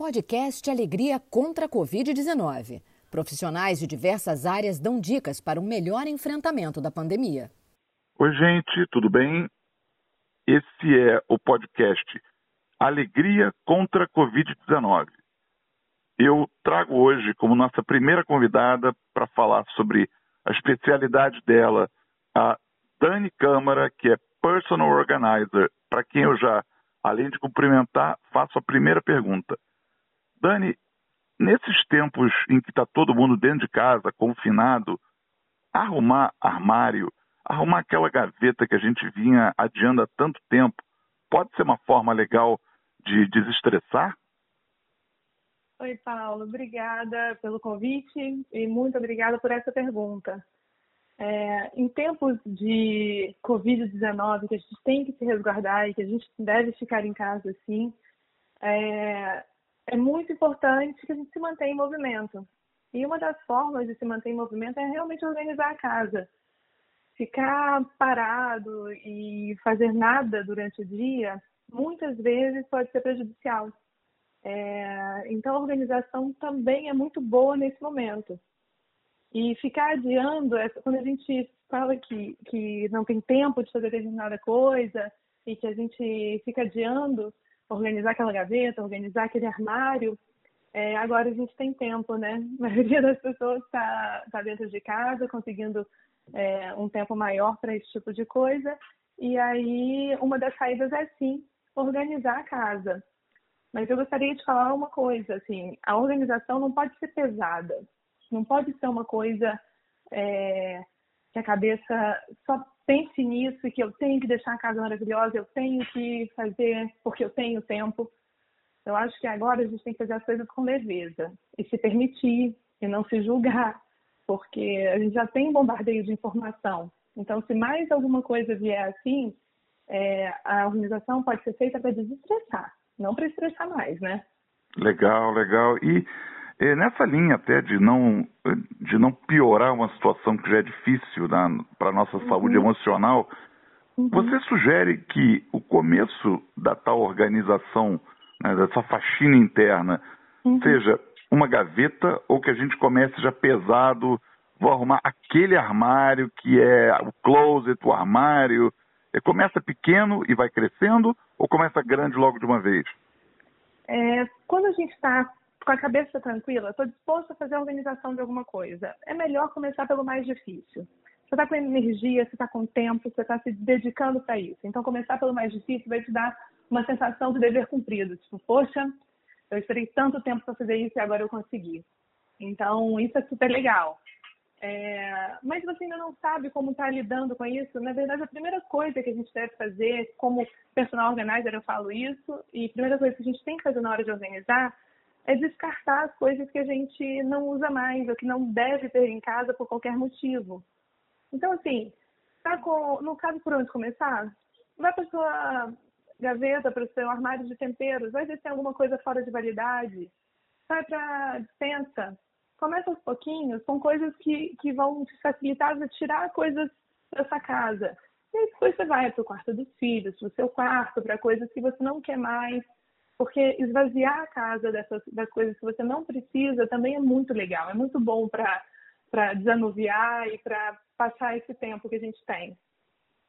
Podcast Alegria contra a Covid-19. Profissionais de diversas áreas dão dicas para um melhor enfrentamento da pandemia. Oi, gente, tudo bem? Esse é o podcast Alegria contra a Covid-19. Eu trago hoje como nossa primeira convidada para falar sobre a especialidade dela, a Dani Câmara, que é Personal Organizer, para quem eu já, além de cumprimentar, faço a primeira pergunta. Dani, nesses tempos em que está todo mundo dentro de casa, confinado, arrumar armário, arrumar aquela gaveta que a gente vinha adiando há tanto tempo, pode ser uma forma legal de desestressar? Oi, Paulo. Obrigada pelo convite e muito obrigada por essa pergunta. É, em tempos de Covid-19, que a gente tem que se resguardar e que a gente deve ficar em casa, sim, é, é muito importante que a gente se mantenha em movimento. E uma das formas de se manter em movimento é realmente organizar a casa. Ficar parado e fazer nada durante o dia, muitas vezes pode ser prejudicial. É, então, a organização também é muito boa nesse momento. E ficar adiando, quando a gente fala que, que não tem tempo de fazer determinada coisa e que a gente fica adiando, organizar aquela gaveta, organizar aquele armário. É, agora a gente tem tempo, né? A maioria das pessoas está tá dentro de casa, conseguindo é, um tempo maior para esse tipo de coisa. E aí, uma das saídas é sim organizar a casa. Mas eu gostaria de falar uma coisa, assim, a organização não pode ser pesada, não pode ser uma coisa é, que a cabeça só pense nisso e que eu tenho que deixar a casa maravilhosa, eu tenho que fazer porque eu tenho tempo. Eu acho que agora a gente tem que fazer as coisas com leveza e se permitir e não se julgar, porque a gente já tem bombardeio de informação. Então, se mais alguma coisa vier assim, é, a organização pode ser feita para desestressar, não para estressar mais, né? Legal, legal. E é, nessa linha até de não, de não piorar uma situação que já é difícil para a nossa uhum. saúde emocional, uhum. você sugere que o começo da tal organização, né, dessa faxina interna, uhum. seja uma gaveta ou que a gente comece já pesado, vou arrumar aquele armário que é o closet, o armário. É, começa pequeno e vai crescendo ou começa grande logo de uma vez? É, quando a gente está com a cabeça tranquila, estou disposto a fazer a organização de alguma coisa. É melhor começar pelo mais difícil. Você está com energia, você está com tempo, você está se dedicando para isso. Então, começar pelo mais difícil vai te dar uma sensação de dever cumprido. Tipo, poxa, eu esperei tanto tempo para fazer isso e agora eu consegui. Então, isso é super legal. É... mas você ainda não sabe como está lidando com isso. Na verdade, a primeira coisa que a gente deve fazer, como personal organizer, eu falo isso, e a primeira coisa que a gente tem que fazer na hora de organizar é descartar as coisas que a gente não usa mais ou que não deve ter em casa por qualquer motivo. Então, assim, tá com, não sabe por onde começar? Vai para sua gaveta, para o seu armário de temperos, vai ver se tem alguma coisa fora de validade. Vai para a dispensa. Começa aos pouquinhos com coisas que, que vão te facilitar a tirar coisas dessa casa. E depois você vai para o quarto dos filhos, para o seu quarto, para coisas que você não quer mais porque esvaziar a casa dessas das coisas que você não precisa também é muito legal, é muito bom para desanuviar e para passar esse tempo que a gente tem.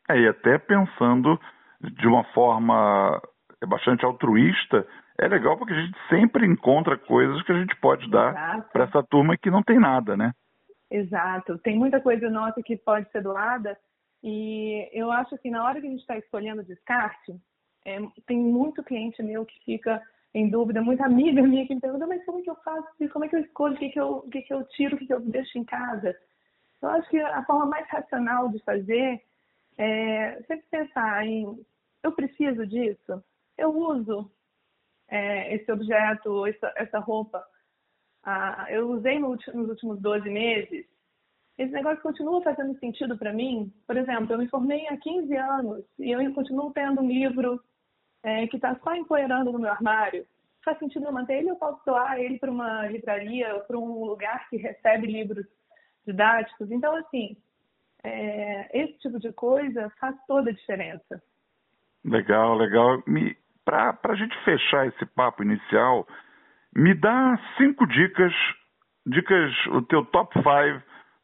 É, e até pensando de uma forma bastante altruísta, é legal porque a gente sempre encontra coisas que a gente pode dar para essa turma que não tem nada, né? Exato. Tem muita coisa nossa que pode ser doada e eu acho que na hora que a gente está escolhendo descarte, é, tem muito cliente meu que fica em dúvida, muita amiga minha que me pergunta, mas como é que eu faço Como é que eu escolho? O que, que, eu, o que, que eu tiro, o que, que eu deixo em casa? Eu acho que a forma mais racional de fazer é sempre pensar em eu preciso disso, eu uso é, esse objeto, essa, essa roupa, ah, eu usei no, nos últimos 12 meses, esse negócio continua fazendo sentido para mim. Por exemplo, eu me formei há 15 anos e eu continuo tendo um livro é, que está só empoeirando no meu armário, faz sentido eu manter ele ou posso doar ele para uma livraria ou para um lugar que recebe livros didáticos? Então, assim, é, esse tipo de coisa faz toda a diferença. Legal, legal. Para a gente fechar esse papo inicial, Me dá cinco dicas, dicas, o teu top five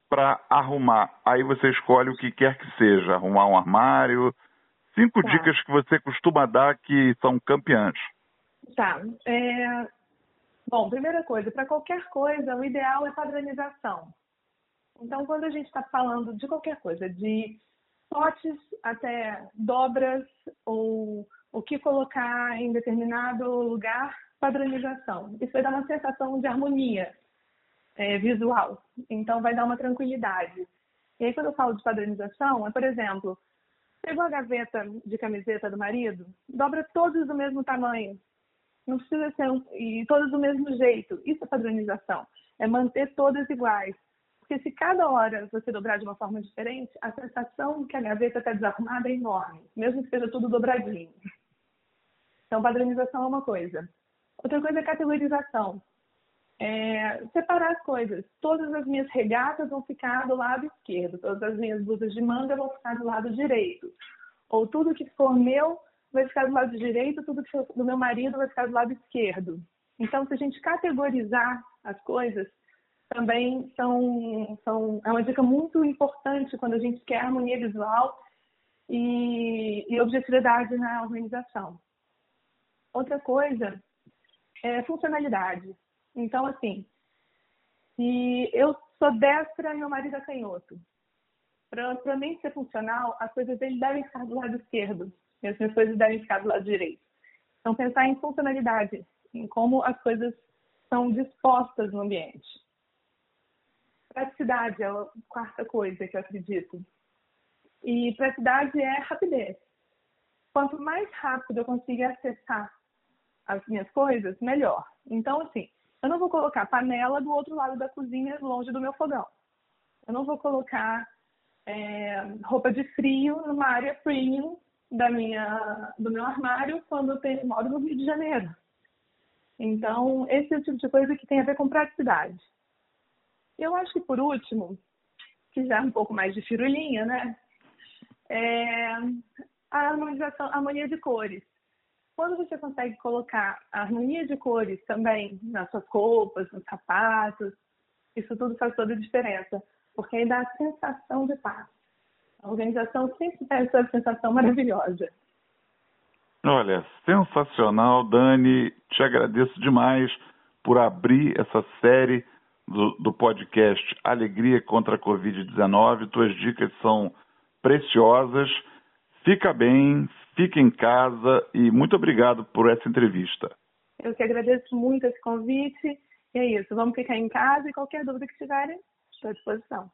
para arrumar. Aí você escolhe o que quer que seja, arrumar um armário. Cinco tá. dicas que você costuma dar que são campeãs. Tá. É... Bom, primeira coisa, para qualquer coisa, o ideal é padronização. Então, quando a gente está falando de qualquer coisa, de potes até dobras ou o que colocar em determinado lugar, padronização. Isso vai dar uma sensação de harmonia é, visual. Então, vai dar uma tranquilidade. E aí, quando eu falo de padronização, é, por exemplo, pegou a gaveta de camiseta do marido, dobra todos do mesmo tamanho. Não precisa ser um, e todas do mesmo jeito. Isso é padronização. É manter todas iguais. Porque se cada hora você dobrar de uma forma diferente, a sensação que a gaveta está desarrumada é enorme, mesmo que seja tudo dobradinho. Então, padronização é uma coisa. Outra coisa é categorização. É separar as coisas. Todas as minhas regatas vão ficar do lado esquerdo, todas as minhas blusas de manga vão ficar do lado direito. Ou tudo que for meu vai ficar do lado direito, tudo que for do meu marido vai ficar do lado esquerdo. Então, se a gente categorizar as coisas, também são, são, é uma dica muito importante quando a gente quer harmonia visual e, e objetividade na organização. Outra coisa é funcionalidade. Então, assim, se eu sou destra e meu marido é canhoto, para mim ser funcional, as coisas dele devem ficar do lado esquerdo e as minhas coisas devem ficar do lado direito. Então, pensar em funcionalidade, em como as coisas são dispostas no ambiente. Praticidade é a quarta coisa que eu acredito. E praticidade é rapidez. Quanto mais rápido eu conseguir acessar as minhas coisas, melhor. Então, assim, eu não vou colocar panela do outro lado da cozinha, longe do meu fogão. Eu não vou colocar é, roupa de frio numa área premium da minha, do meu armário quando eu tenho, moro no Rio de Janeiro. Então, esse é o tipo de coisa que tem a ver com praticidade. Eu acho que por último, que já é um pouco mais de firulinha, né? É a harmonização, a harmonia de cores. Quando você consegue colocar a harmonia de cores também nas suas roupas, nos sapatos, isso tudo faz toda a diferença, porque aí dá a sensação de paz. A organização sempre tem essa sensação maravilhosa. Olha, sensacional, Dani. Te agradeço demais por abrir essa série do, do podcast Alegria contra a Covid-19. Tuas dicas são preciosas. Fica bem, fica em casa e muito obrigado por essa entrevista. Eu que agradeço muito esse convite. E é isso, vamos ficar em casa e qualquer dúvida que tiverem, estou à disposição.